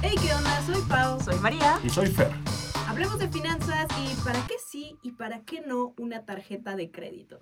Hey, ¿qué onda? Soy Pau. Soy María. Y soy Fer. Hablemos de finanzas y para qué sí y para qué no una tarjeta de crédito.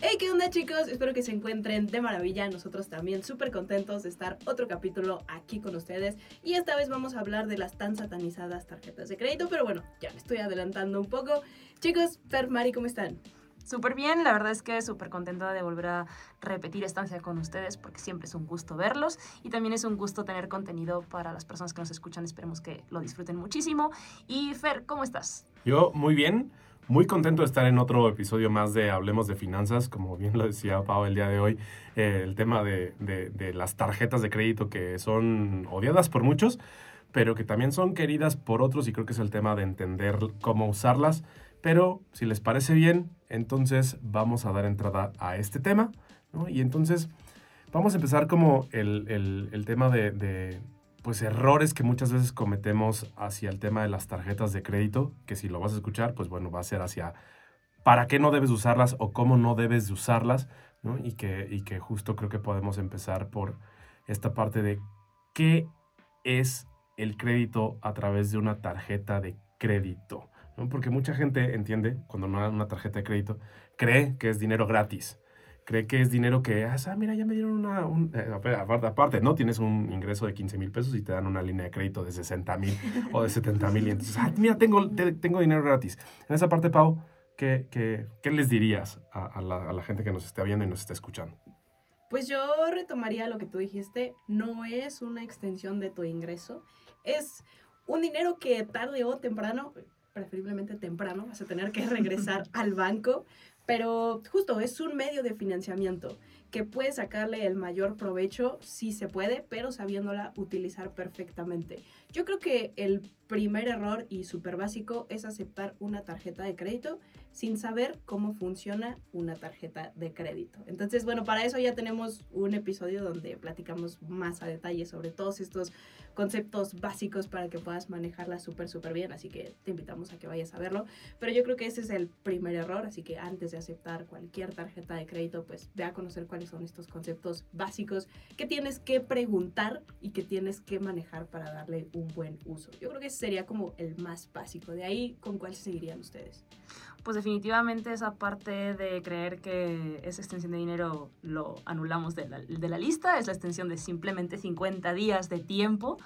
Hey, ¿qué onda chicos? Espero que se encuentren de maravilla. Nosotros también súper contentos de estar otro capítulo aquí con ustedes. Y esta vez vamos a hablar de las tan satanizadas tarjetas de crédito. Pero bueno, ya me estoy adelantando un poco. Chicos, Fer, Mari, ¿cómo están? Súper bien, la verdad es que súper contenta de volver a repetir estancia con ustedes porque siempre es un gusto verlos y también es un gusto tener contenido para las personas que nos escuchan. Esperemos que lo disfruten muchísimo. Y Fer, ¿cómo estás? Yo muy bien, muy contento de estar en otro episodio más de Hablemos de Finanzas. Como bien lo decía Pau el día de hoy, eh, el tema de, de, de las tarjetas de crédito que son odiadas por muchos, pero que también son queridas por otros y creo que es el tema de entender cómo usarlas. Pero si les parece bien, entonces vamos a dar entrada a este tema. ¿no? Y entonces vamos a empezar como el, el, tema de, de, pues errores que muchas veces cometemos hacia el tema de las tarjetas de crédito, que si lo vas a escuchar, pues bueno, va a ser hacia para qué no debes usarlas o cómo no debes de usarlas, ¿no? Y que, y que justo creo que podemos empezar por esta parte de qué es el crédito a través de una tarjeta de crédito. Porque mucha gente entiende, cuando no da una tarjeta de crédito, cree que es dinero gratis. Cree que es dinero que, ah, mira, ya me dieron una... Un, eh, aparte, aparte, ¿no? Tienes un ingreso de 15 mil pesos y te dan una línea de crédito de 60 mil o de 70 mil. Y entonces, ah, mira, tengo, te, tengo dinero gratis. En esa parte, Pau, ¿qué, qué, qué les dirías a, a, la, a la gente que nos está viendo y nos está escuchando? Pues yo retomaría lo que tú dijiste, no es una extensión de tu ingreso, es un dinero que tarde o temprano, preferiblemente temprano, vas a tener que regresar al banco, pero justo es un medio de financiamiento que puede sacarle el mayor provecho si se puede, pero sabiéndola utilizar perfectamente. Yo creo que el primer error y súper básico es aceptar una tarjeta de crédito sin saber cómo funciona una tarjeta de crédito. Entonces, bueno, para eso ya tenemos un episodio donde platicamos más a detalle sobre todos estos conceptos básicos para que puedas manejarla súper, súper bien. Así que te invitamos a que vayas a verlo. Pero yo creo que ese es el primer error. Así que antes de aceptar cualquier tarjeta de crédito, pues ve a conocer son estos conceptos básicos que tienes que preguntar y que tienes que manejar para darle un buen uso. Yo creo que ese sería como el más básico. De ahí, ¿con cuál seguirían ustedes? Pues definitivamente esa parte de creer que esa extensión de dinero lo anulamos de la, lista es la extensión de simplemente 50 días de tiempo,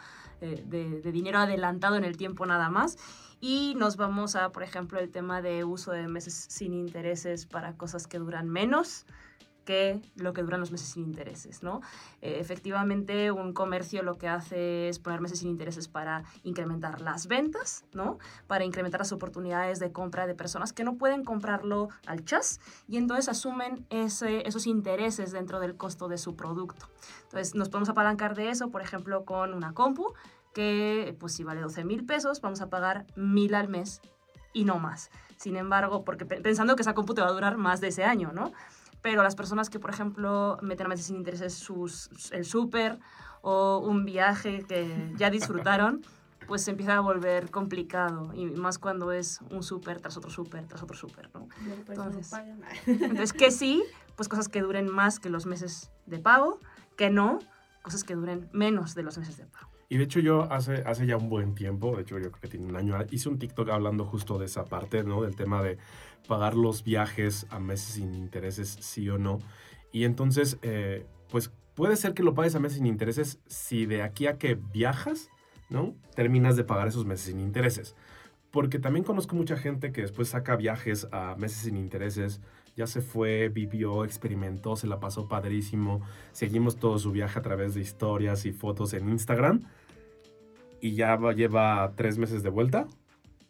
eh, de dinero adelantado en el tiempo nada más. Y nos vamos a, por ejemplo, el tema de uso de meses sin intereses para cosas que duran menos que lo que duran los meses sin intereses, ¿no? Eh, efectivamente, un comercio lo que hace es poner meses sin intereses para incrementar las ventas, ¿no? Para incrementar las oportunidades de compra de personas que no pueden comprarlo al chas y entonces asumen ese, esos intereses dentro del costo de su producto. Entonces, nos podemos apalancar de eso, por ejemplo, con una compu que, pues si vale 12 mil pesos, vamos a pagar mil al mes y no más. Sin embargo, porque pensando que esa compu te va a durar más de ese año, ¿no? Pero las personas que, por ejemplo, meten a meses sin intereses sus, el súper o un viaje que ya disfrutaron, pues se empieza a volver complicado, y más cuando es un súper tras otro súper, tras otro súper, ¿no? Entonces, entonces, que sí, pues cosas que duren más que los meses de pago, que no, cosas que duren menos de los meses de pago. Y de hecho yo hace, hace ya un buen tiempo, de hecho yo creo que tiene un año, hice un TikTok hablando justo de esa parte, ¿no? Del tema de pagar los viajes a meses sin intereses, sí o no. Y entonces, eh, pues puede ser que lo pagues a meses sin intereses si de aquí a que viajas, ¿no? Terminas de pagar esos meses sin intereses. Porque también conozco mucha gente que después saca viajes a meses sin intereses, ya se fue, vivió, experimentó, se la pasó padrísimo. Seguimos todo su viaje a través de historias y fotos en Instagram. Y ya lleva tres meses de vuelta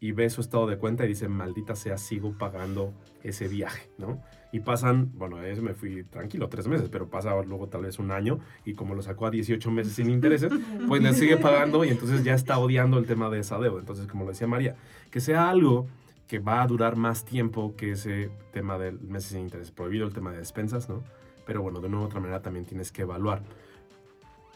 y ve su estado de cuenta y dice, maldita sea, sigo pagando ese viaje, ¿no? Y pasan, bueno, eso me fui tranquilo, tres meses, pero pasa luego tal vez un año y como lo sacó a 18 meses sin intereses, pues le sigue pagando y entonces ya está odiando el tema de esa deuda. Entonces, como lo decía María, que sea algo que va a durar más tiempo que ese tema del meses sin interés prohibido, el tema de despensas, ¿no? Pero bueno, de una u otra manera también tienes que evaluar.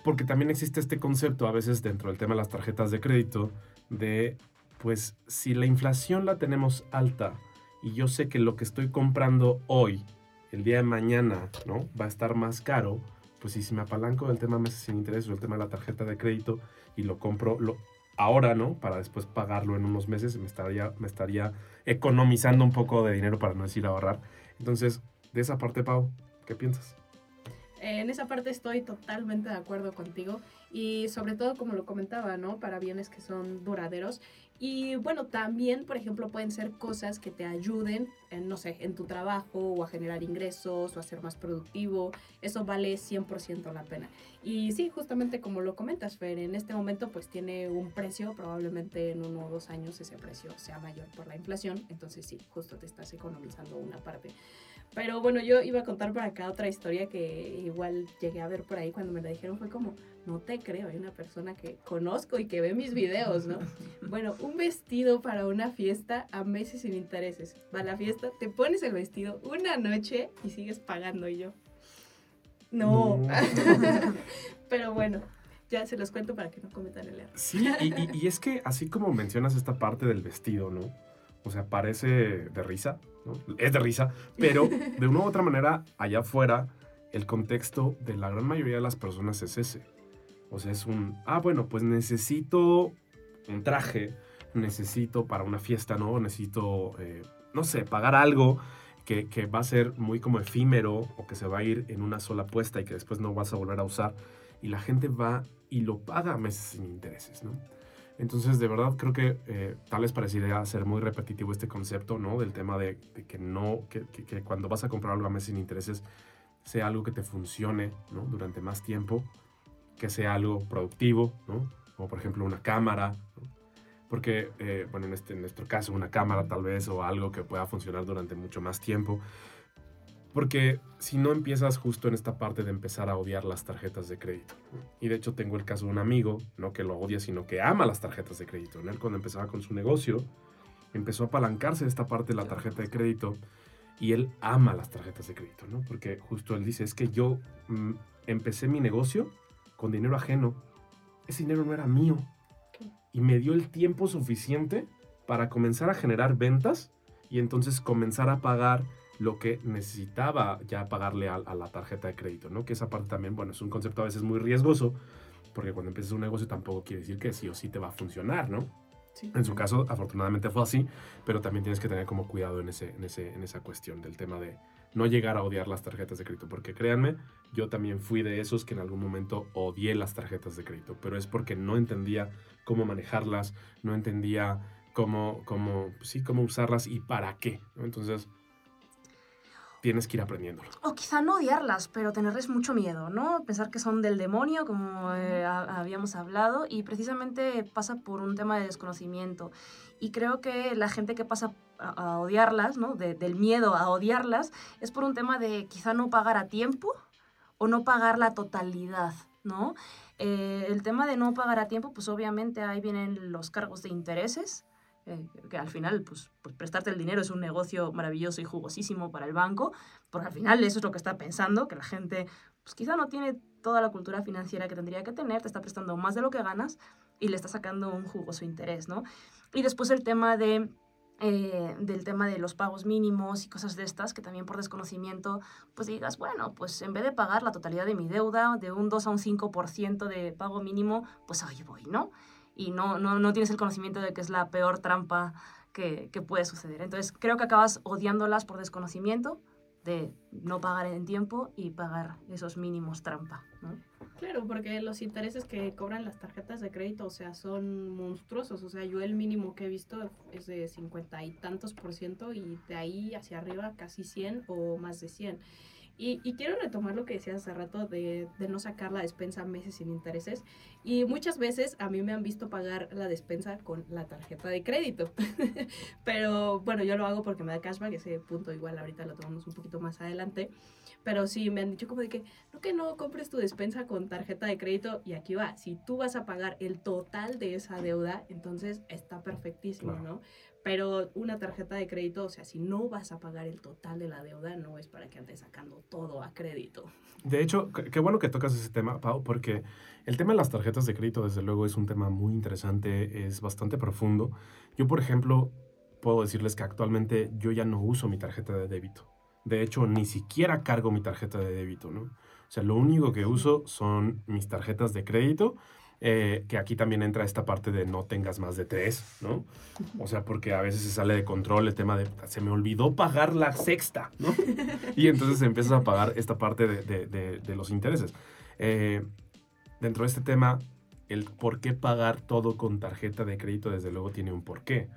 Porque también existe este concepto a veces dentro del tema de las tarjetas de crédito de, pues, si la inflación la tenemos alta y yo sé que lo que estoy comprando hoy, el día de mañana, ¿no? Va a estar más caro, pues si me apalanco del tema meses sin interés o el tema de la tarjeta de crédito y lo compro lo, ahora, ¿no? Para después pagarlo en unos meses, me estaría, me estaría economizando un poco de dinero para no decir ahorrar. Entonces, de esa parte, Pau, ¿qué piensas? En esa parte estoy totalmente de acuerdo contigo y sobre todo como lo comentaba, ¿no? Para bienes que son duraderos y bueno, también, por ejemplo, pueden ser cosas que te ayuden, en, no sé, en tu trabajo o a generar ingresos o a ser más productivo. Eso vale 100% la pena. Y sí, justamente como lo comentas, Fer, en este momento pues tiene un precio, probablemente en uno o dos años ese precio sea mayor por la inflación. Entonces sí, justo te estás economizando una parte. Pero bueno, yo iba a contar por acá otra historia que igual llegué a ver por ahí cuando me la dijeron. Fue como, no te creo, hay una persona que conozco y que ve mis videos, ¿no? Bueno, un vestido para una fiesta a meses sin intereses. Va a la fiesta, te pones el vestido una noche y sigues pagando y yo. No. Pero bueno, ya se los cuento para que no cometan el error. Sí, y, y, es que así como mencionas esta parte del vestido, ¿no? O sea, parece de risa, ¿no? Es de risa, pero de una u otra manera, allá afuera, el contexto de la gran mayoría de las personas es ese. O sea, es un, ah, bueno, pues necesito un traje, necesito para una fiesta, ¿no? Necesito, eh, no sé, pagar algo que, que, va a ser muy como efímero o que se va a ir en una sola puesta y que después no vas a volver a usar. Y la gente va y lo paga a meses sin intereses, ¿no? Entonces, de verdad, creo que eh, tal vez parecería ser muy repetitivo este concepto, ¿no? Del tema de, que no, que, que, cuando vas a comprar algo a meses sin intereses, sea algo que te funcione, ¿no? Durante más tiempo que sea algo productivo, ¿no? Como por ejemplo una cámara, porque, eh, bueno, en, este, en nuestro caso una cámara tal vez o algo que pueda funcionar durante mucho más tiempo. Porque si no empiezas justo en esta parte de empezar a odiar las tarjetas de crédito. Y de hecho tengo el caso de un amigo, no que lo odia, sino que ama las tarjetas de crédito. Él cuando empezaba con su negocio, empezó a apalancarse de esta parte de la tarjeta de crédito y él ama las tarjetas de crédito, ¿no? Porque justo él dice, es que yo mm, empecé mi negocio con dinero ajeno. Ese dinero no era mío. Y me dio el tiempo suficiente para comenzar a generar ventas y entonces comenzar a pagar lo que necesitaba ya pagarle a, la tarjeta de crédito, ¿no? Que esa parte también, bueno, es un concepto a veces muy riesgoso, porque cuando empiezas un negocio tampoco quiere decir que sí o sí te va a funcionar, ¿no? En su caso, afortunadamente fue así, pero también tienes que tener como cuidado en, ese, en, ese, en esa cuestión del tema de no llegar a odiar las tarjetas de crédito, porque créanme, yo también fui de esos que en algún momento odié las tarjetas de crédito, pero es porque no entendía cómo manejarlas, no entendía cómo, cómo, sí, cómo usarlas y para qué. Entonces, tienes que ir aprendiéndolo. O quizá no odiarlas, pero tenerles mucho miedo, ¿no? Pensar que son del demonio, como eh, habíamos hablado, y precisamente pasa por un tema de desconocimiento. Y creo que la gente que pasa a, odiarlas, ¿no? del miedo a odiarlas, es por un tema de quizá no pagar a tiempo o no pagar la totalidad, ¿no? Eh, el tema de no pagar a tiempo, pues obviamente ahí vienen los cargos de intereses, eh, que al final, pues, pues, prestarte el dinero es un negocio maravilloso y jugosísimo para el banco, porque al final eso es lo que está pensando, que la gente, pues quizá no tiene toda la cultura financiera que tendría que tener, te está prestando más de lo que ganas y le está sacando un jugoso interés, ¿no? Y después el tema de eh, del tema de los pagos mínimos y cosas de estas, que también por desconocimiento, pues digas, bueno, pues en vez de pagar la totalidad de mi deuda, de un 2 a un 5% de pago mínimo, pues ahí voy, ¿no? Y no, no, no tienes el conocimiento de que es la peor trampa que, que puede suceder. Entonces creo que acabas odiándolas por desconocimiento, de no pagar en tiempo y pagar esos mínimos trampa, ¿no? Claro, porque los intereses que cobran las tarjetas de crédito, o sea, son monstruosos. O sea, yo el mínimo que he visto es de 50 y tantos por ciento y de ahí hacia arriba casi 100 o más de 100. Y, y, quiero retomar lo que decías hace rato de, de, no sacar la despensa meses sin intereses. Y muchas veces a mí me han visto pagar la despensa con la tarjeta de crédito. Pero bueno, yo lo hago porque me da cashback, ese punto igual ahorita lo tomamos un poquito más adelante. Pero sí, me han dicho como de que, no que no compres tu despensa con tarjeta de crédito y aquí va, si tú vas a pagar el total de esa deuda, entonces está perfectísimo, ¿no? Pero una tarjeta de crédito, o sea, si no vas a pagar el total de la deuda, no es para que andes sacando todo a crédito. De hecho, qué bueno que tocas ese tema, Pau, porque el tema de las tarjetas de crédito, desde luego, es un tema muy interesante, es bastante profundo. Yo, por ejemplo, puedo decirles que actualmente yo ya no uso mi tarjeta de débito. De hecho, ni siquiera cargo mi tarjeta de débito, ¿no? O sea, lo único que uso son mis tarjetas de crédito, eh, que aquí también entra esta parte de no tengas más de tres, ¿no? O sea, porque a veces se sale de control el tema de se me olvidó pagar la sexta, ¿no? Y entonces empiezas a pagar esta parte de, de, de, los intereses. Eh, dentro de este tema, el por qué pagar todo con tarjeta de crédito, desde luego, tiene un porqué.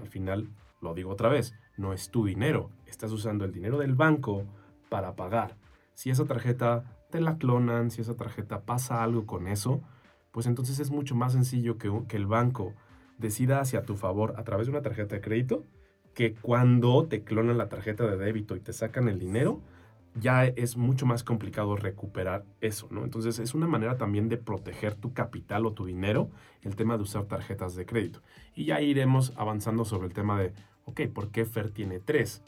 Al final, lo digo otra vez, no es tu dinero, estás usando el dinero del banco para pagar. Si esa tarjeta te la clonan, si esa tarjeta pasa algo con eso, pues entonces es mucho más sencillo que, el banco decida hacia tu favor a través de una tarjeta de crédito que cuando te clonan la tarjeta de débito y te sacan el dinero, ya es mucho más complicado recuperar eso, ¿no? Entonces es una manera también de proteger tu capital o tu dinero, el tema de usar tarjetas de crédito. Y ya iremos avanzando sobre el tema de, ok, ¿por qué Fer tiene tres?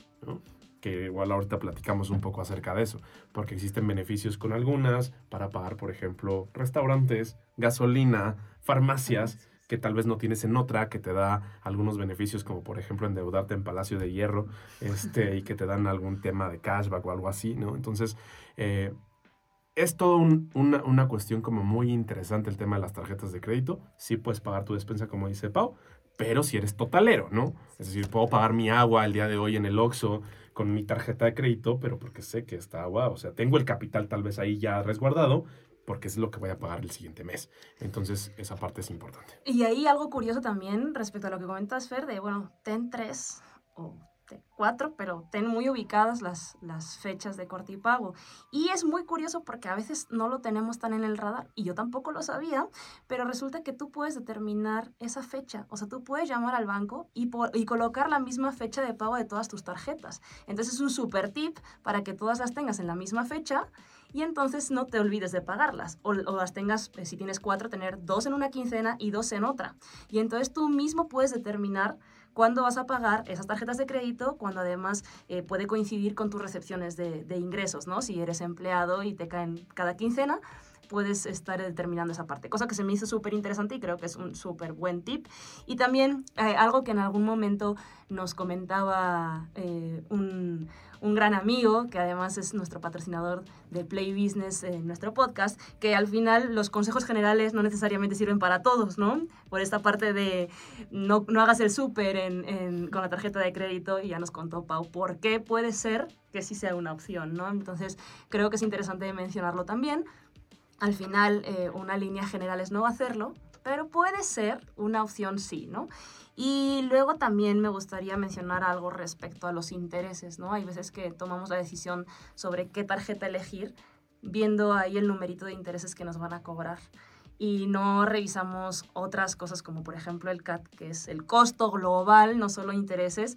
Que igual ahorita platicamos un poco acerca de eso, porque existen beneficios con algunas para pagar, por ejemplo, restaurantes, gasolina, farmacias que tal vez no tienes en otra, que te da algunos beneficios, como por ejemplo endeudarte en Palacio de Hierro, este, y que te dan algún tema de cashback o algo así, ¿no? Entonces, eh, es todo una, una, cuestión como muy interesante el tema de las tarjetas de crédito. Sí puedes pagar tu despensa, como dice Pau, pero si eres totalero, ¿no? Es decir, puedo pagar mi agua el día de hoy en el Oxxo con mi tarjeta de crédito, pero porque sé que está agua, o sea, tengo el capital tal vez ahí ya resguardado, porque es lo que voy a pagar el siguiente mes. Entonces, esa parte es importante. Y ahí algo curioso también respecto a lo que comentas, Fer, de, bueno, ten tres o cuatro, pero ten muy ubicadas las, las fechas de corte y pago. Y es muy curioso porque a veces no lo tenemos tan en el radar, y yo tampoco lo sabía, pero resulta que tú puedes determinar esa fecha. O sea, tú puedes llamar al banco y, y colocar la misma fecha de pago de todas tus tarjetas. Entonces es un super tip para que todas las tengas en la misma fecha y entonces no te olvides de pagarlas. O, las tengas, eh, si tienes cuatro, tener dos en una quincena y dos en otra. Y entonces tú mismo puedes determinar cuándo vas a pagar esas tarjetas de crédito, cuando además eh, puede coincidir con tus recepciones de, ingresos, ¿no? Si eres empleado y te caen cada quincena, puedes estar determinando esa parte. Cosa que se me hizo súper interesante y creo que es un súper buen tip. Y también eh, algo que en algún momento nos comentaba un un gran amigo, que además es nuestro patrocinador de Play Business en nuestro podcast, que al final los consejos generales no necesariamente sirven para todos, ¿no? Por esta parte de no, no hagas el súper en, con la tarjeta de crédito, y ya nos contó Pau por qué puede ser que sí sea una opción, ¿no? Entonces creo que es interesante mencionarlo también. Al final, eh, una línea general es no hacerlo, pero puede ser una opción sí, ¿no? Y luego también me gustaría mencionar algo respecto a los intereses, ¿no? Hay veces que tomamos la decisión sobre qué tarjeta elegir viendo ahí el numerito de intereses que nos van a cobrar y no revisamos otras cosas como por ejemplo el CAT, que es el costo global, no solo intereses,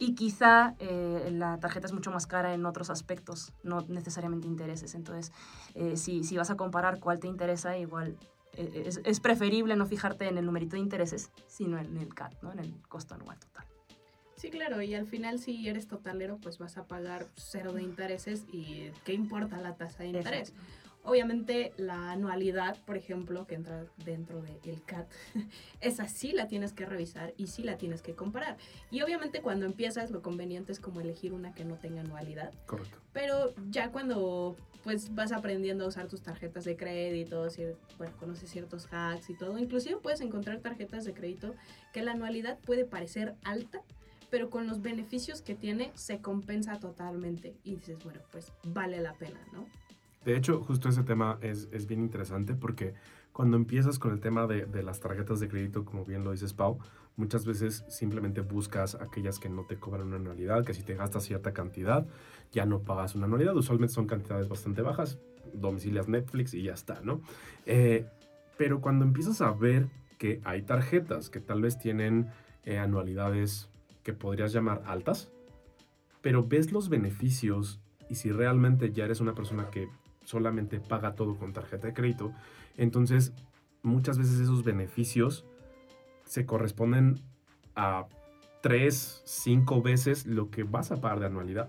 y quizá eh, la tarjeta es mucho más cara en otros aspectos, no necesariamente intereses. Entonces, eh, si, si vas a comparar cuál te interesa, igual eh, es, es, preferible no fijarte en el numerito de intereses, sino en el CAT, ¿no? en el costo anual total. Sí, claro, y al final si eres totalero, pues vas a pagar cero de intereses y ¿qué importa la tasa de interés? Obviamente la anualidad, por ejemplo, que entra dentro del CAT, esa sí la tienes que revisar y sí la tienes que comparar. Y obviamente cuando empiezas lo conveniente es como elegir una que no tenga anualidad. Correcto. Pero ya cuando pues vas aprendiendo a usar tus tarjetas de crédito, bueno, conoces ciertos hacks y todo. Inclusive puedes encontrar tarjetas de crédito que la anualidad puede parecer alta, pero con los beneficios que tiene se compensa totalmente y dices, bueno, pues vale la pena, ¿no? De hecho, justo ese tema es, es bien interesante porque cuando empiezas con el tema de, de, las tarjetas de crédito, como bien lo dices Pau, muchas veces simplemente buscas aquellas que no te cobran una anualidad, que si te gastas cierta cantidad, ya no pagas una anualidad. Usualmente son cantidades bastante bajas, domicilias Netflix y ya está, ¿no? Eh, pero cuando empiezas a ver que hay tarjetas que tal vez tienen eh, anualidades que podrías llamar altas, pero ves los beneficios y si realmente ya eres una persona que solamente paga todo con tarjeta de crédito, entonces muchas veces esos beneficios se corresponden a tres, cinco veces lo que vas a pagar de anualidad.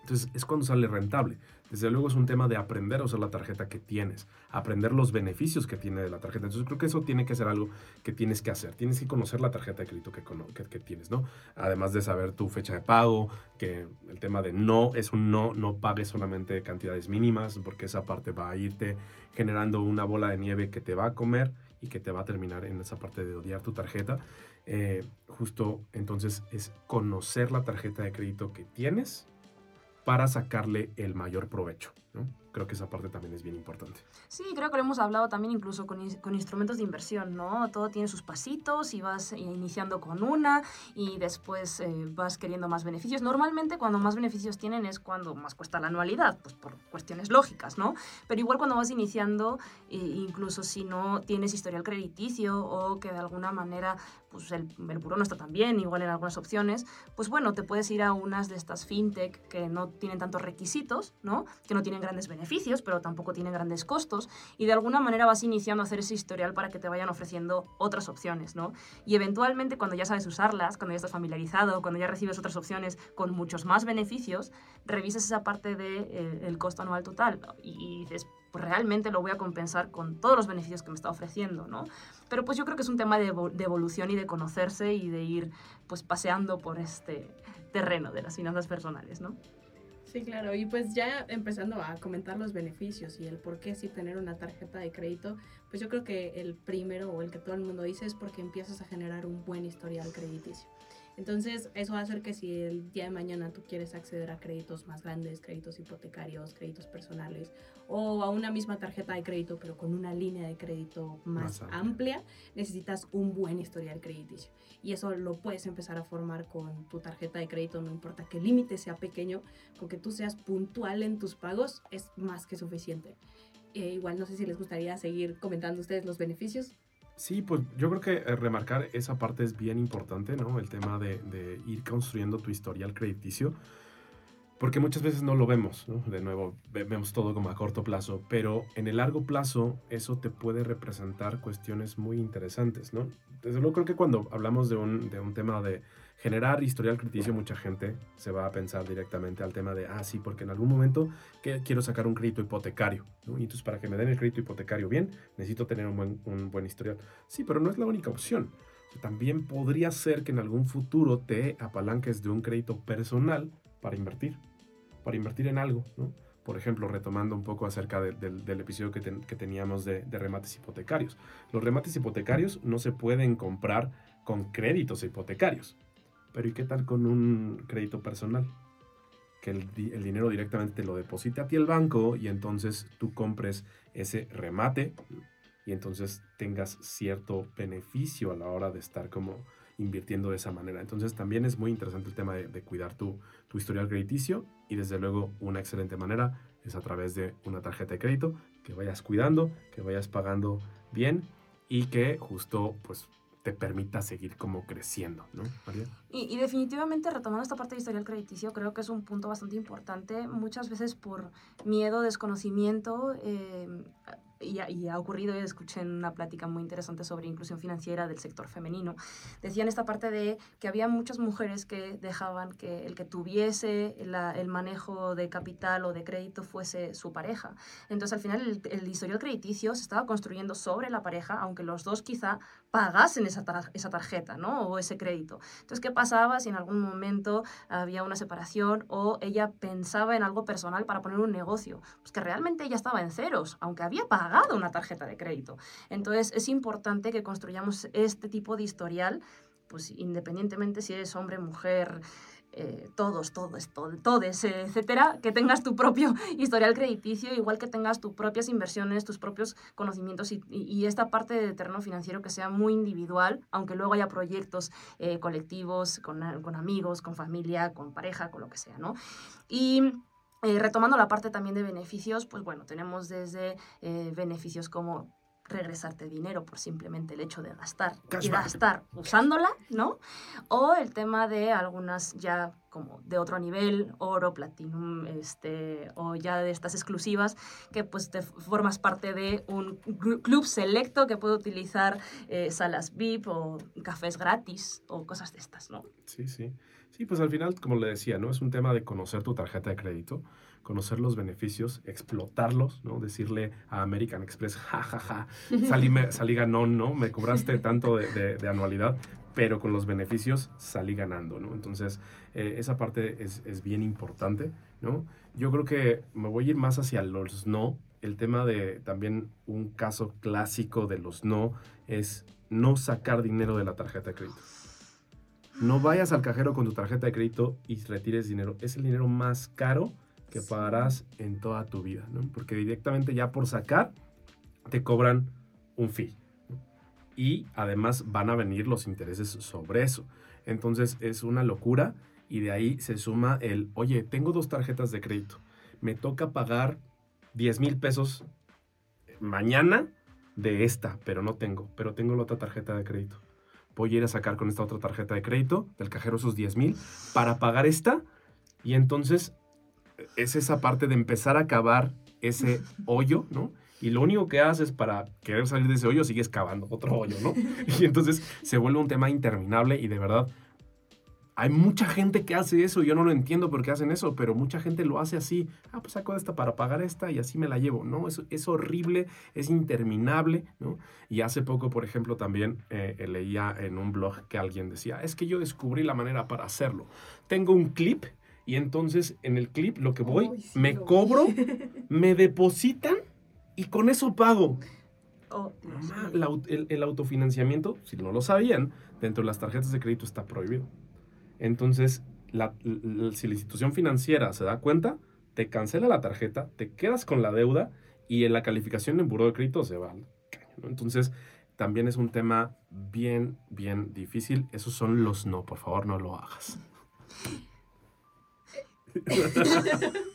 Entonces es cuando sale rentable. Desde luego es un tema de aprender a usar la tarjeta que tienes, aprender los beneficios que tiene de la tarjeta. Entonces creo que eso tiene que ser algo que tienes que hacer. Tienes que conocer la tarjeta de crédito que, tienes, ¿no? Además de saber tu fecha de pago, que el tema de no es un no, no pagues solamente cantidades mínimas, porque esa parte va a irte generando una bola de nieve que te va a comer y que te va a terminar en esa parte de odiar tu tarjeta. Eh, justo entonces es conocer la tarjeta de crédito que tienes para sacarle el mayor provecho. Creo que esa parte también es bien importante. Sí, creo que lo hemos hablado también incluso con, con, instrumentos de inversión, ¿no? Todo tiene sus pasitos y vas iniciando con una y después eh, vas queriendo más beneficios. Normalmente cuando más beneficios tienen es cuando más cuesta la anualidad, pues por cuestiones lógicas, ¿no? Pero igual cuando vas iniciando, incluso si no tienes historial crediticio o que de alguna manera pues el, el no está tan bien, igual en algunas opciones, pues bueno, te puedes ir a unas de estas fintech que no tienen tantos requisitos, ¿no? Que no tienen grandes beneficios beneficios, pero tampoco tiene grandes costos, y de alguna manera vas iniciando a hacer ese historial para que te vayan ofreciendo otras opciones, ¿no? Y eventualmente cuando ya sabes usarlas, cuando ya estás familiarizado, cuando ya recibes otras opciones con muchos más beneficios, revisas esa parte del de, eh, costo anual total y, dices, pues realmente lo voy a compensar con todos los beneficios que me está ofreciendo, ¿no? Pero pues yo creo que es un tema de evolución y de conocerse y de ir pues paseando por este terreno de las finanzas personales, ¿no? Sí, claro. Y pues ya empezando a comentar los beneficios y el por qué sí tener una tarjeta de crédito, pues yo creo que el primero o el que todo el mundo dice es porque empiezas a generar un buen historial crediticio. Entonces, eso va a hacer que si el día de mañana tú quieres acceder a créditos más grandes, créditos hipotecarios, créditos personales o a una misma tarjeta de crédito, pero con una línea de crédito más, amplia, necesitas un buen historial crediticio. Y eso lo puedes empezar a formar con tu tarjeta de crédito, no importa que el límite sea pequeño, con que tú seas puntual en tus pagos es más que suficiente. Eh, igual no sé si les gustaría seguir comentando ustedes los beneficios. Sí, pues yo creo que eh, remarcar esa parte es bien importante, ¿no? El tema de, ir construyendo tu historial crediticio, porque muchas veces no lo vemos, ¿no? De nuevo, vemos todo como a corto plazo, pero en el largo plazo eso te puede representar cuestiones muy interesantes, ¿no? Desde luego creo que cuando hablamos de un, de un tema de generar historial crediticio, mucha gente se va a pensar directamente al tema de, ah, sí, porque en algún momento quiero sacar un crédito hipotecario. ¿no? Y entonces para que me den el crédito hipotecario bien, necesito tener un buen, un buen historial. Sí, pero no es la única opción. también podría ser que en algún futuro te apalanques de un crédito personal para invertir, para invertir en algo, ¿no? Por ejemplo, retomando un poco acerca del episodio que, que teníamos de, de remates hipotecarios. Los remates hipotecarios no se pueden comprar con créditos hipotecarios. Pero ¿y qué tal con un crédito personal? Que el, dinero directamente te lo deposite a ti el banco y entonces tú compres ese remate y entonces tengas cierto beneficio a la hora de estar como invirtiendo de esa manera. Entonces también es muy interesante el tema de, cuidar tu, tu historial crediticio y desde luego una excelente manera es a través de una tarjeta de crédito que vayas cuidando, que vayas pagando bien y que justo pues te permita seguir como creciendo, ¿no? Y, definitivamente retomando esta parte de historial crediticio, creo que es un punto bastante importante. Muchas veces por miedo, desconocimiento, eh, y, ha ocurrido, y escuché en una plática muy interesante sobre inclusión financiera del sector femenino, decían esta parte de que había muchas mujeres que dejaban que el que tuviese el manejo de capital o de crédito fuese su pareja. Entonces al final el, historial crediticio se estaba construyendo sobre la pareja, aunque los dos quizá pagasen esa, esa tarjeta ¿no? o ese crédito. Entonces, ¿qué pasaba si en algún momento había una separación o ella pensaba en algo personal para poner un negocio? Pues que realmente ella estaba en ceros, aunque había pagado una tarjeta de crédito. Entonces, es importante que construyamos este tipo de historial, pues independientemente si eres hombre, mujer, eh, todos, todos, todo, todos, etcétera, que tengas tu propio historial crediticio, igual que tengas tus propias inversiones, tus propios conocimientos y, esta parte de terreno financiero que sea muy individual, aunque luego haya proyectos eh, colectivos con, con, amigos, con familia, con pareja, con lo que sea, ¿no? Y eh, retomando la parte también de beneficios, pues bueno, tenemos desde beneficios como regresarte dinero por simplemente el hecho de gastar y gastar usándola, ¿no? O el tema de algunas ya como de otro nivel, oro, platinum, este, o ya de estas exclusivas, que pues te formas parte de un club selecto que puede utilizar eh, salas VIP o cafés gratis o cosas de estas, ¿no? Sí, sí. Sí, pues al final, como le decía, ¿no? Es un tema de conocer tu tarjeta de crédito, conocer los beneficios, explotarlos, ¿no? Decirle a American Express, ja, ja, ja, salí, me- salí ganón, ¿no? Me cobraste tanto de, de- de anualidad, pero con los beneficios salí ganando, ¿no? Entonces, eh, esa parte es, es bien importante, ¿no? Yo creo que me voy a ir más hacia los no. El tema de también un caso clásico de los no es no sacar dinero de la tarjeta de crédito. No vayas al cajero con tu tarjeta de crédito y retires dinero. Es el dinero más caro que pagarás en toda tu vida, ¿no? Porque directamente ya por sacar te cobran un fee. Y además van a venir los intereses sobre eso. Entonces es una locura y de ahí se suma el, oye, tengo dos tarjetas de crédito. Me toca pagar 10 mil pesos mañana de esta, pero no tengo, pero tengo la otra tarjeta de crédito. Voy a ir a sacar con esta otra tarjeta de crédito del cajero esos 10 mil para pagar esta y entonces es esa parte de empezar a acabar ese hoyo, ¿no? Y lo único que haces para querer salir de ese hoyo sigues cavando otro hoyo, ¿no? Y entonces se vuelve un tema interminable y de verdad hay mucha gente que hace eso, yo no lo entiendo por qué hacen eso, pero mucha gente lo hace así. Ah, pues saco esta para pagar esta y así me la llevo. No, es, es horrible, es interminable, ¿no? Y hace poco, por ejemplo, también eh, leía en un blog que alguien decía, es que yo descubrí la manera para hacerlo. Tengo un clip y entonces en el clip lo que voy, sí, me cobro, me depositan y con eso pago. Oh, mío. la el, el autofinanciamiento, si no lo sabían, dentro de las tarjetas de crédito está prohibido. Entonces, la- si la institución financiera se da cuenta, te cancela la tarjeta, te quedas con la deuda y en la calificación en buró de crédito se va. ¿no? Entonces, también es un tema bien, bien difícil. Esos son los no, por favor, no lo hagas.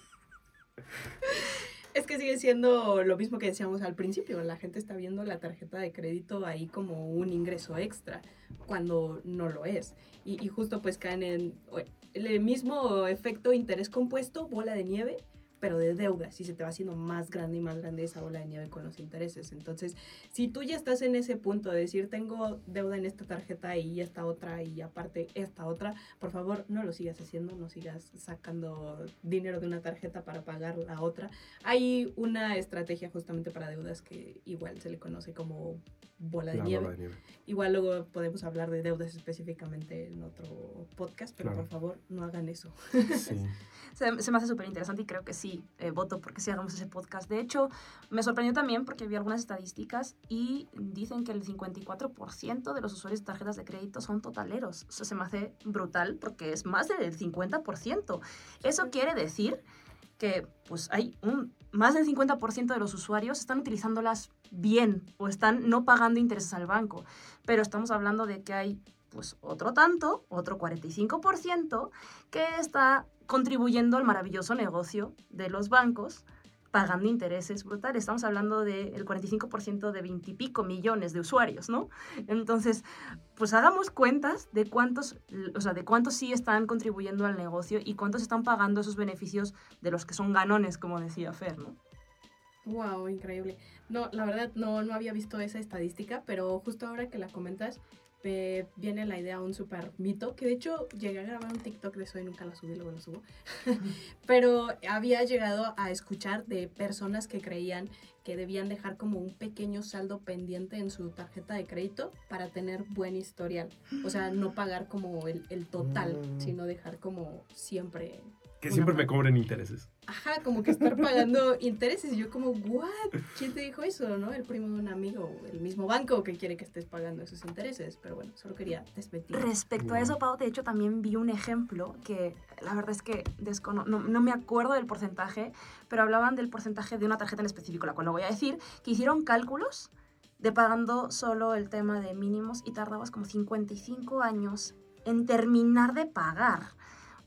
Es que sigue siendo lo mismo que decíamos al principio. La gente está viendo la tarjeta de crédito ahí como un ingreso extra, cuando no lo es. Y, y justo pues caen en o- el mismo efecto interés compuesto, bola de nieve, pero de deudas. Y se te va haciendo más grande y más grande esa bola de nieve con los intereses. Entonces, si tú ya estás en ese punto de decir, tengo deuda en esta tarjeta y esta otra y aparte esta otra, por favor no lo sigas haciendo, no sigas sacando dinero de una tarjeta para pagar la otra. Hay una estrategia justamente para deudas que igual se le conoce como bola de La nieve. bola de nieve. Igual luego podemos hablar de deudas específicamente en otro podcast, pero Claro. por favor no hagan eso. Sí. Se, se me hace súper interesante y creo que sí, eh, voto porque sí hagamos ese podcast. De hecho, me sorprendió también porque vi algunas estadísticas y dicen que el 54% de los usuarios de tarjetas de crédito son totaleros. Eso se me hace brutal porque es más del 50%. Eso quiere decir que pues hay un más del 50% de los usuarios están utilizándolas bien o están no pagando intereses al banco. Pero estamos hablando de que hay pues otro tanto, otro 45%, que está contribuyendo al maravilloso negocio de los bancos pagando intereses brutales. Estamos hablando del 45% de 20 y pico millones de usuarios, ¿no? Entonces, pues hagamos cuentas de cuántos, o sea, de cuántos sí están contribuyendo al negocio y cuántos están pagando esos beneficios de los que son ganones, como decía Fer, ¿no? Wow, increíble. No, la verdad no, no había visto esa estadística, pero justo ahora que la comentas, me viene la idea un super mito, que de hecho llegué a grabar un TikTok de eso y nunca lo subí, luego lo subo. pero había llegado a escuchar de personas que creían que debían dejar como un pequeño saldo pendiente en su tarjeta de crédito para tener buen historial. O sea, no pagar como el, el total, Mm. sino dejar como siempre Que siempre me cobren intereses. Ajá, como que estar pagando intereses. Y yo como, ¿what? ¿Quién te dijo eso, no? El primo de un amigo, o el mismo banco que quiere que estés pagando esos intereses. Pero bueno, solo quería desmentir. Respecto a eso, Pau, de hecho también vi un ejemplo que la verdad es que descono- no, no me acuerdo del porcentaje, pero hablaban del porcentaje de una tarjeta en específico, la cual no voy a decir, que hicieron cálculos de pagando solo el tema de mínimos y tardabas como 55 años en terminar de pagar.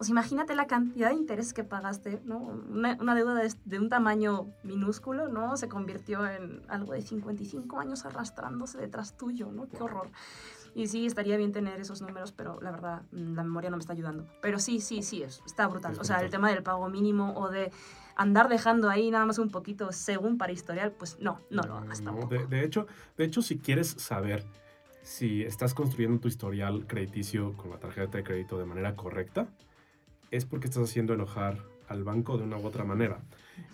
Sea, imagínate la cantidad de interés que pagaste, ¿no? Una, una deuda de, de, un tamaño minúsculo, ¿no? Se convirtió en algo de 55 años arrastrándose detrás tuyo, ¿no? Qué horror. Y sí, estaría bien tener esos números, pero la verdad, mm, la memoria no me está ayudando. Pero sí, sí, sí, es, está brutal. o sea, el tema del pago mínimo o de andar dejando ahí nada más un poquito según para historial, pues no, no, lo hagas tampoco. De, de, hecho, de hecho, si quieres saber si estás construyendo tu historial crediticio con la tarjeta de crédito de manera correcta, es porque estás haciendo enojar al banco de una u otra manera.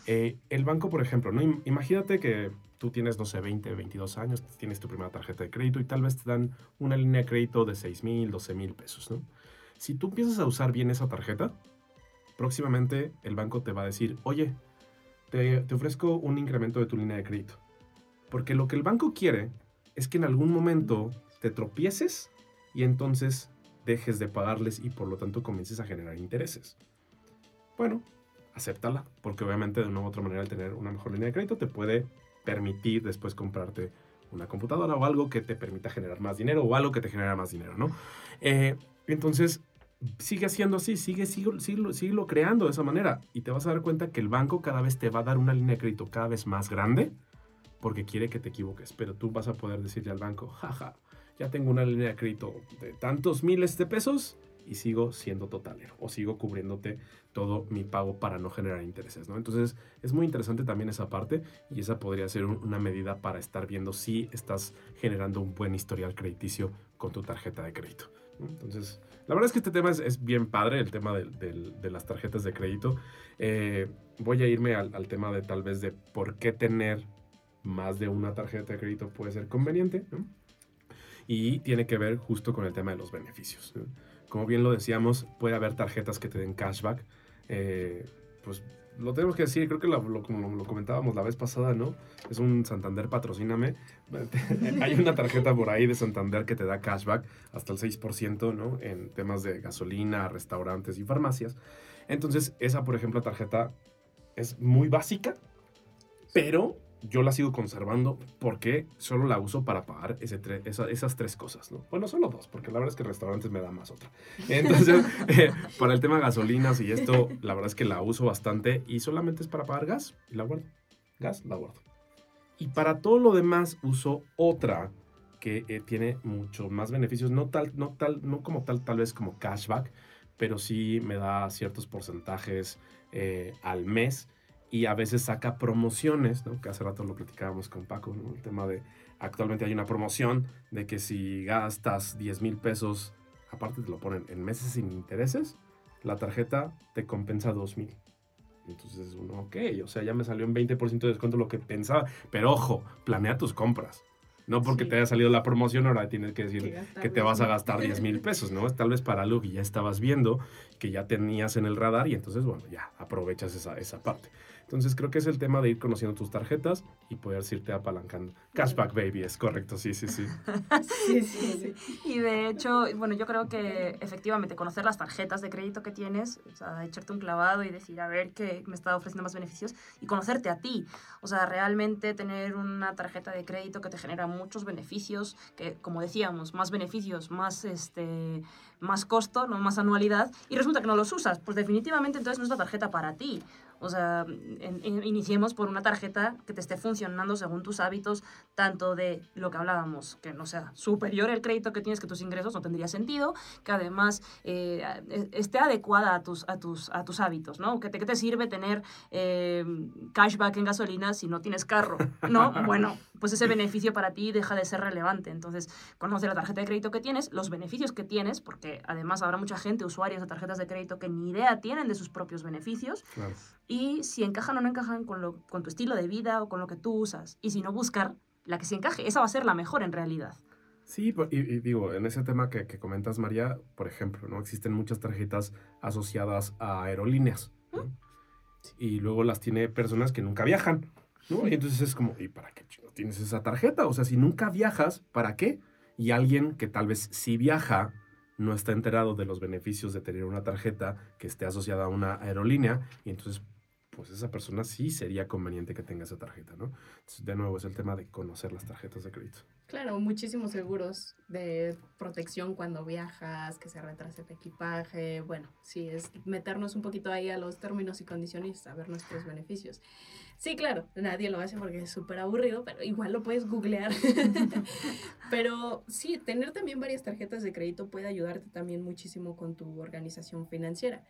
Eh, el banco, por ejemplo, ¿no? imagínate que tú tienes, no sé, 20, 22 años, tienes tu primera tarjeta de crédito y tal vez te dan una línea de crédito de 6 mil, 12 mil pesos, ¿no? Si tú empiezas a usar bien esa tarjeta, próximamente el banco te va a decir, oye, te, te ofrezco un incremento de tu línea de crédito. Porque lo que el banco quiere es que en algún momento te tropieces y entonces dejes de pagarles y por lo tanto comiences a generar intereses. Bueno, acéptala, porque obviamente de una u otra manera el tener una mejor línea de crédito te puede permitir después comprarte una computadora o algo que te permita generar más dinero o algo que te genera más dinero, ¿no? Eh, entonces, sigue siendo así, sigue, sigue, sigue, sigue creando de esa manera y te vas a dar cuenta que el banco cada vez te va a dar una línea de crédito cada vez más grande porque quiere que te equivoques, pero tú vas a poder decirle al banco, jaja, ya tengo una línea de crédito de tantos miles de pesos y sigo siendo totalero o sigo cubriéndote todo mi pago para no generar intereses, ¿no? Entonces es muy interesante también esa parte y esa podría ser una medida para estar viendo si estás generando un buen historial crediticio con tu tarjeta de crédito. Entonces, la verdad es que este tema es, bien padre, el tema de, las tarjetas de crédito. Eh, voy a irme al, tema de tal vez de por qué tener más de una tarjeta de crédito puede ser conveniente. Y tiene que ver justo con el tema de los beneficios. Como bien lo decíamos, puede haber tarjetas que te den cashback. Eh, pues lo tenemos que decir, creo que lo, como lo comentábamos la vez pasada, ¿no? Es un Santander patrocíname. Hay una tarjeta por ahí de Santander que te da cashback hasta el 6%, ¿no? En temas de gasolina, restaurantes y farmacias. Entonces, esa, por ejemplo, tarjeta es muy básica, pero yo la sigo conservando porque solo la uso para pagar ese esas tres cosas, ¿no? Bueno, solo dos, porque la verdad es que restaurantes me da más otra. Entonces, eh, para el tema de gasolinas y esto, la verdad es que la uso bastante y solamente es para pagar gas y la guardo. Gas, la guardo. Y para todo lo demás uso otra que eh, tiene mucho más beneficios, no tal, no tal, no como tal, tal vez como cashback, pero sí me da ciertos porcentajes eh, al mes y a veces saca promociones, ¿no? que hace rato lo platicábamos con Paco, ¿no? el tema de actualmente hay una promoción de que si gastas 10 mil pesos, aparte te lo ponen en meses sin intereses, la tarjeta te compensa 2 mil. Entonces uno, ok, o sea, ya me salió un 20% de descuento lo que pensaba, pero ojo, planea tus compras. No porque te haya salido la promoción, ahora tienes que decir que, te vas a gastar 10 mil pesos, ¿no? Tal vez para algo que ya estabas viendo, que ya tenías en el radar y entonces, bueno, ya aprovechas esa, esa parte. Entonces creo que es el tema de ir conociendo tus tarjetas y poder irte apalancando. Cashback baby, es correcto, sí, sí, sí. sí, sí, sí. Y de hecho, bueno, yo creo que efectivamente conocer las tarjetas de crédito que tienes, o sea, echarte un clavado y decir, a ver qué me está ofreciendo más beneficios y conocerte a ti. O sea, realmente tener una tarjeta de crédito que te genera muchos beneficios, que como decíamos, más beneficios, más este más costo, no más anualidad, y resulta que no los usas, pues definitivamente entonces no es la tarjeta para ti. O sea, iniciemos por una tarjeta que te esté funcionando según tus hábitos, tanto de lo que hablábamos, que no sea superior el crédito que tienes que tus ingresos, no tendría sentido, que además eh, e, esté adecuada a tus, a tus, a tus hábitos, ¿no? ¿Qué te, qué te sirve tener eh, cashback en gasolina si no tienes carro? ¿No? Bueno, pues ese beneficio para ti deja de ser relevante. Entonces, conoce la tarjeta de crédito que tienes, los beneficios que tienes, porque además habrá mucha gente, usuarios de tarjetas de crédito, que ni idea tienen de sus propios beneficios. Claro y si encajan o no encajan con, lo, con tu estilo de vida o con lo que tú usas. Y si no, buscar la que se encaje. Esa va a ser la mejor en realidad. Sí, y, digo, en ese tema que, que, comentas, María, por ejemplo, ¿no? Existen muchas tarjetas asociadas a aerolíneas. Y luego las tiene personas que nunca viajan. ¿No? Y entonces es como, ¿y para qué tienes esa tarjeta? O sea, si nunca viajas, ¿para qué? Y alguien que tal vez sí viaja, no está enterado de los beneficios de tener una tarjeta que esté asociada a una aerolínea y entonces pues esa persona sí sería conveniente que tenga esa tarjeta, ¿no? Entonces, de nuevo, es el tema de conocer las tarjetas de crédito. Claro, muchísimos seguros de protección cuando viajas, que se retrase el equipaje. Bueno, sí, es meternos un poquito ahí a los términos y condiciones saber nuestros beneficios. Sí, claro, nadie lo hace porque es súper aburrido, pero igual lo puedes googlear. pero sí, tener también varias tarjetas de crédito puede ayudarte también muchísimo con tu organización financiera.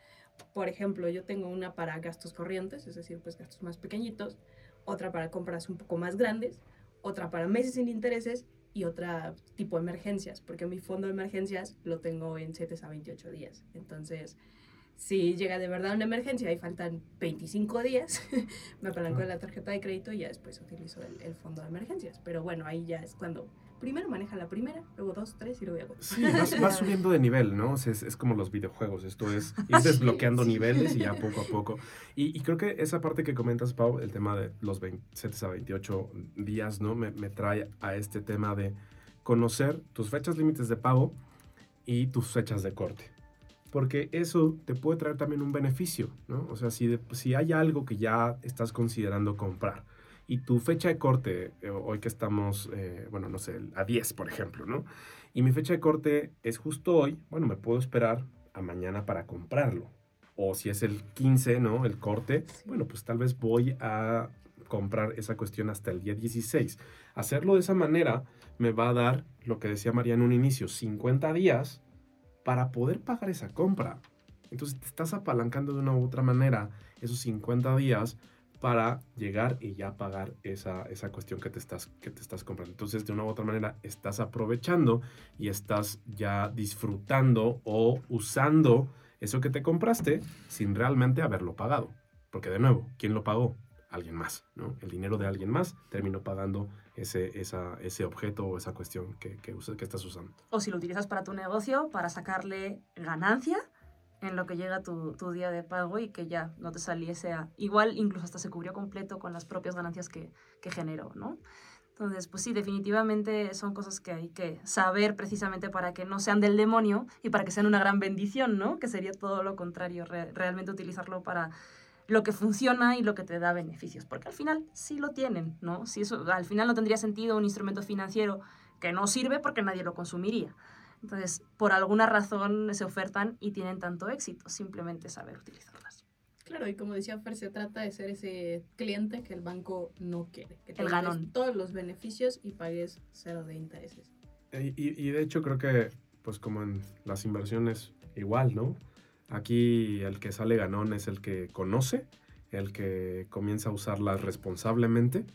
Por ejemplo, yo tengo una para gastos corrientes, es decir, pues gastos más pequeñitos, otra para compras un poco más grandes otra para meses sin intereses y otra tipo de emergencias, porque mi fondo de emergencias lo tengo en 7 a 28 días. Entonces, si llega de verdad una emergencia y faltan 25 días, me apalanco de la tarjeta de crédito y ya después utilizo el, el fondo de emergencias. Pero bueno, ahí ya es cuando primero maneja la primera, luego dos, tres y luego ya Sí, vas, subiendo de nivel, ¿no? es, es, como los videojuegos, esto es ir desbloqueando niveles y ya poco a poco. Y, y, creo que esa parte que comentas, Pau, el tema de los 27 a 28 días, ¿no? Me, me trae a este tema de conocer tus fechas límites de pago y tus fechas de corte. Porque eso te puede traer también un beneficio, ¿no? O sea, si, si hay algo que ya estás considerando comprar, y tu fecha de corte, eh, hoy que estamos, eh, bueno, no sé, a 10, por ejemplo, ¿no? Y mi fecha de corte es justo hoy, bueno, me puedo esperar a mañana para comprarlo. O si es el 15, ¿no? El corte, bueno, pues tal vez voy a comprar esa cuestión hasta el día 16. Hacerlo de esa manera me va a dar lo que decía María en un inicio, 50 días para poder pagar esa compra. Entonces te estás apalancando de una u otra manera esos 50 días para llegar y ya pagar esa, esa cuestión que te, estás, que te estás comprando. Entonces, de una u otra manera, estás aprovechando y estás ya disfrutando o usando eso que te compraste sin realmente haberlo pagado. Porque de nuevo, ¿quién lo pagó? Alguien más, ¿no? El dinero de alguien más terminó pagando ese, esa, ese objeto o esa cuestión que, que, que estás usando. O si lo utilizas para tu negocio, para sacarle ganancia, en lo que llega tu, tu, día de pago y que ya no te saliese a... Igual incluso hasta se cubrió completo con las propias ganancias que, que generó, ¿no? Entonces, pues sí, definitivamente son cosas que hay que saber precisamente para que no sean del demonio y para que sean una gran bendición, ¿no? Que sería todo lo contrario, realmente utilizarlo para lo que funciona y lo que te da beneficios, porque al final sí lo tienen, ¿no? Si eso, al final no tendría sentido un instrumento financiero que no sirve porque nadie lo consumiría. Entonces, por alguna razón se ofertan y tienen tanto éxito, simplemente saber utilizarlas. Claro, y como decía Fer, se trata de ser ese cliente que el banco no quiere. Que el ganón. Todos los beneficios y pagues cero de intereses. Y, y, de hecho creo que, pues como en las inversiones, igual, ¿no? Aquí el que sale ganón es el que conoce, el que comienza a usarlas responsablemente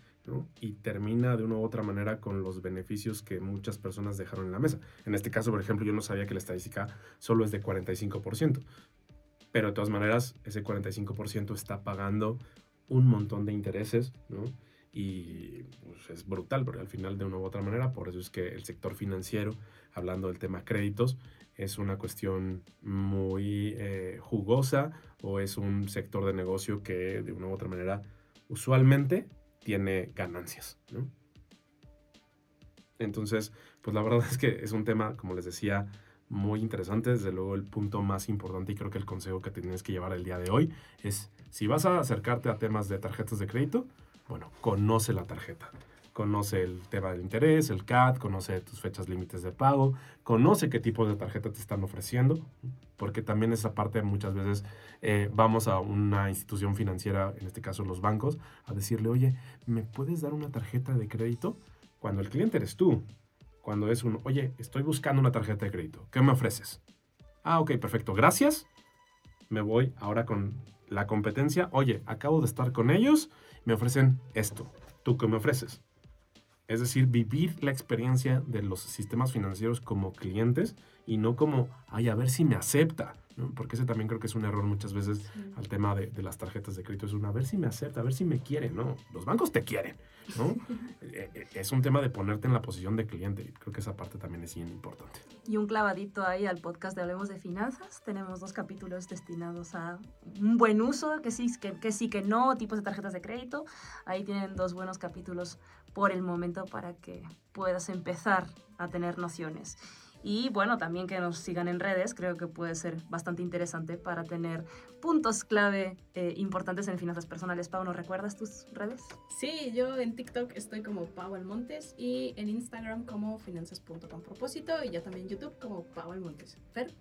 y termina de una u otra manera con los beneficios que muchas personas dejaron en la mesa. En este caso, por ejemplo, yo no sabía que la estadística solo es de 45%, pero de todas maneras ese 45% está pagando un montón de intereses, Y pues, es brutal, porque al final de una u otra manera, por eso es que el sector financiero, hablando del tema créditos, es una cuestión muy eh, jugosa o es un sector de negocio que de una u otra manera usualmente tiene ganancias, ¿no? Entonces, pues la verdad es que es un tema, como les decía, muy interesante. Desde luego, el punto más importante y creo que el consejo que tienes que llevar el día de hoy es, si vas a acercarte a temas de tarjetas de crédito, bueno, conoce la tarjeta conoce el tema del interés, el CAT, conoce tus fechas límites de pago, conoce qué tipo de tarjeta te están ofreciendo, porque también esa parte muchas veces eh, vamos a una institución financiera, en este caso los bancos, a decirle, oye, ¿me puedes dar una tarjeta de crédito? Cuando el cliente eres tú, cuando es un, oye, estoy buscando una tarjeta de crédito, ¿qué me ofreces? Ah, ok, perfecto, gracias. Me voy ahora con la competencia, oye, acabo de estar con ellos, me ofrecen esto. ¿Tú qué me ofreces? Es decir, vivir la experiencia de los sistemas financieros como clientes y no como, ay, a ver si me acepta. Porque ese también creo que es un error muchas veces al tema de, las tarjetas de crédito. Es un, a ver si me acepta, a ver si me quiere. No, los bancos te quieren. ¿no? Eh, eh, es un tema de ponerte en la posición de cliente. Creo que esa parte también es bien importante. Y un clavadito ahí al podcast de Hablemos de Finanzas. Tenemos dos capítulos destinados a un buen uso, que sí, que, que sí, que no, tipos de tarjetas de crédito. Ahí tienen dos buenos capítulos por el momento para que puedas empezar a tener nociones. Y bueno, también que nos sigan en redes, creo que puede ser bastante interesante para tener puntos clave eh, importantes en finanzas personales. Pau, ¿nos recuerdas tus redes? Sí, yo en TikTok estoy como Pau Montes y en Instagram como finanzas.com propósito y ya también YouTube como Pau Montes. Fer.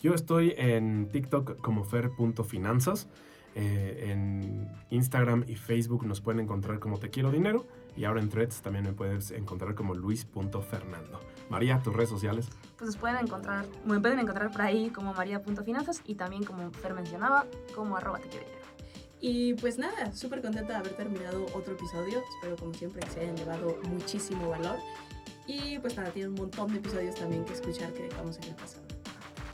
Yo estoy en TikTok como fer.finanzas. Eh, en Instagram y Facebook nos pueden encontrar como Te Quiero Dinero. Y ahora en Threads también me puedes encontrar como luis.fernando. María, tus redes sociales. Pues pueden encontrar, me pueden encontrar por ahí como maría.finanzas y también como Fer mencionaba, como arroba te quiero dinero. Y pues nada, súper contenta de haber terminado otro episodio. Espero como siempre que se hayan llevado muchísimo valor. Y pues nada, tiene un montón de episodios también que escuchar que dejamos en el pasado.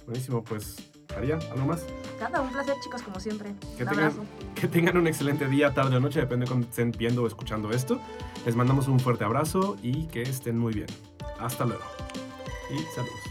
Buenísimo, pues María, ¿algo más? Nada, un placer chicos como siempre. Que tengan, que tengan un excelente día, tarde o noche, depende de cuando estén viendo o escuchando esto. Les mandamos un fuerte abrazo y que estén muy bien. Hasta luego. Y saludos.